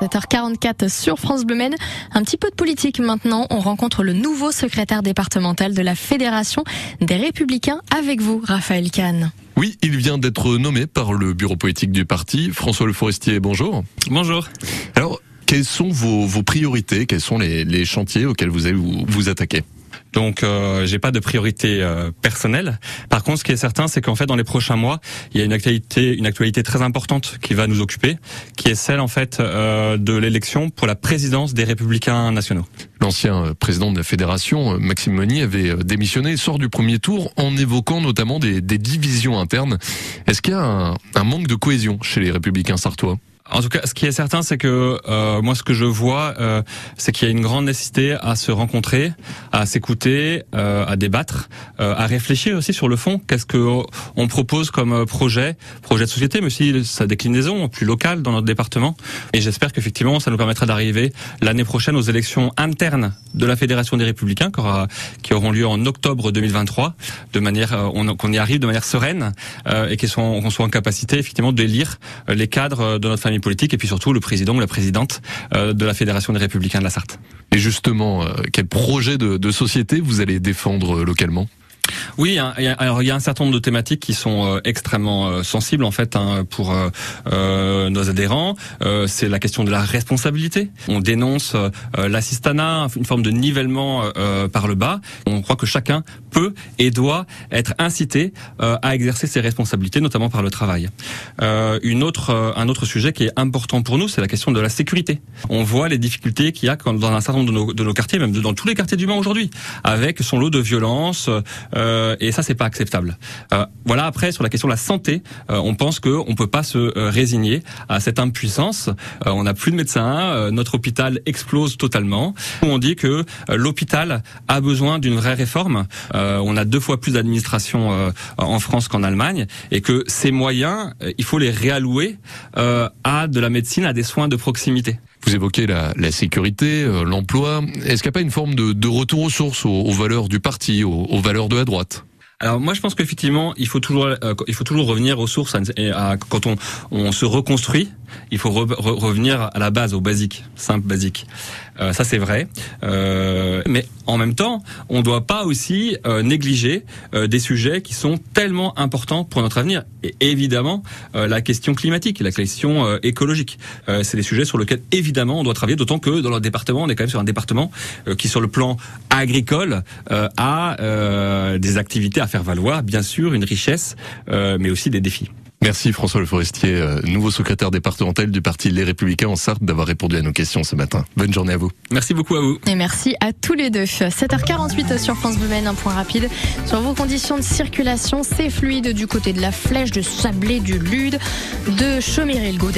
7h44 sur France Bleu Maine. Un petit peu de politique maintenant. On rencontre le nouveau secrétaire départemental de la Fédération des Républicains avec vous, Raphaël Kahn. Oui, il vient d'être nommé par le bureau politique du parti. François Le Forestier, bonjour. Bonjour. Alors, quelles sont vos, vos priorités? Quels sont les, les, chantiers auxquels vous allez vous, vous attaquer donc, euh, j'ai pas de priorité euh, personnelle. Par contre, ce qui est certain, c'est qu'en fait, dans les prochains mois, il y a une actualité, une actualité très importante qui va nous occuper, qui est celle en fait euh, de l'élection pour la présidence des Républicains nationaux. L'ancien euh, président de la fédération, euh, Maxime Moni, avait démissionné, sort du premier tour en évoquant notamment des, des divisions internes. Est-ce qu'il y a un, un manque de cohésion chez les Républicains sartois? En tout cas, ce qui est certain, c'est que euh, moi, ce que je vois, euh, c'est qu'il y a une grande nécessité à se rencontrer, à s'écouter, euh, à débattre, euh, à réfléchir aussi sur le fond. Qu'est-ce que on propose comme projet, projet de société, mais aussi sa déclinaison plus locale dans notre département. Et j'espère qu'effectivement, ça nous permettra d'arriver l'année prochaine aux élections internes de la Fédération des Républicains, qui auront lieu en octobre 2023, de manière euh, qu'on y arrive de manière sereine et qu'on soit en capacité effectivement d'élire les cadres de notre famille politique et puis surtout le président ou la présidente euh, de la Fédération des Républicains de la Sarthe. Et justement, euh, quel projet de, de société vous allez défendre euh, localement? Oui, hein, alors il y a un certain nombre de thématiques qui sont extrêmement sensibles en fait hein, pour nos adhérents. c'est la question de la responsabilité. On dénonce l'assistanat, une forme de nivellement par le bas. On croit que chacun peut et doit être incité à exercer ses responsabilités, notamment par le travail. une autre, un autre sujet qui est important pour nous, c'est la question de la sécurité. On voit les difficultés qu'il y a dans un certain nombre de nos, de nos quartiers, même dans tous les quartiers du Mans aujourd'hui, avec son lot de violence. Euh, et ça c'est pas acceptable. Euh, voilà après sur la question de la santé, euh, on pense que on peut pas se résigner à cette impuissance. on n'a plus de médecins, notre hôpital explose totalement. On dit que l'hôpital a besoin d'une vraie réforme. On a deux fois plus d'administration en France qu'en Allemagne et que ces moyens, il faut les réallouer à de la médecine, à des soins de proximité. Vous évoquez la, la sécurité, euh, l'emploi. Est-ce qu'il n'y a pas une forme de, de retour aux sources, aux, aux valeurs du parti, aux, aux valeurs de la droite? Alors moi je pense qu'effectivement il faut toujours euh, il faut toujours revenir aux sources et à, quand on on se reconstruit il faut re, re, revenir à la base au basique simple basique. Euh, ça c'est vrai. Euh, mais en même temps on doit pas aussi euh, négliger euh, des sujets qui sont tellement importants pour notre avenir. Et évidemment la question climatique la question écologique. C'est des sujets sur lesquels évidemment on doit travailler d'autant que dans notre département on est quand même sur un département qui sur le plan agricole a des activités à faire valoir, bien sûr, une richesse, euh, mais aussi des défis. Merci François Le Forestier, euh, nouveau secrétaire départemental du parti Les Républicains en Sarthe, d'avoir répondu à nos questions ce matin. Bonne journée à vous. Merci beaucoup à vous. Et merci à tous les deux. 7h48 sur France Bleu un point rapide sur vos conditions de circulation. C'est fluide du côté de la Flèche, de Sablé, du Lude, de Chaumery-le-Gaud.